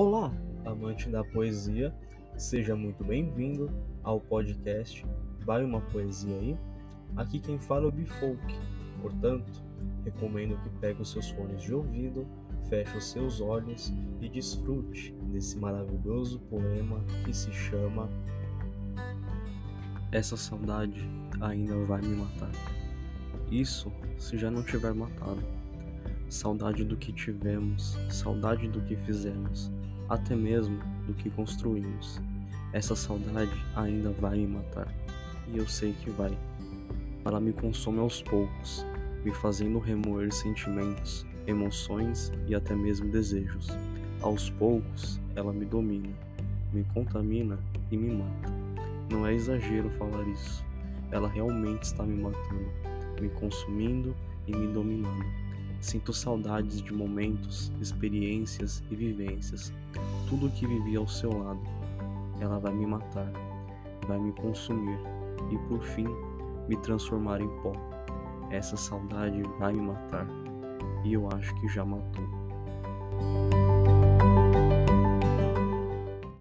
Olá, amante da poesia, seja muito bem-vindo ao podcast Vai uma Poesia aí? Aqui quem fala é o Bifolk, portanto, recomendo que pegue os seus fones de ouvido, feche os seus olhos e desfrute desse maravilhoso poema que se chama Essa saudade ainda vai me matar. Isso se já não tiver matado. Saudade do que tivemos, saudade do que fizemos, até mesmo do que construímos. Essa saudade ainda vai me matar, e eu sei que vai. Ela me consome aos poucos, me fazendo remoer sentimentos, emoções e até mesmo desejos. Aos poucos, ela me domina, me contamina e me mata. Não é exagero falar isso. Ela realmente está me matando, me consumindo e me dominando. Sinto saudades de momentos, experiências e vivências. Tudo o que vivi ao seu lado. Ela vai me matar, vai me consumir e por fim me transformar em pó. Essa saudade vai me matar e eu acho que já matou.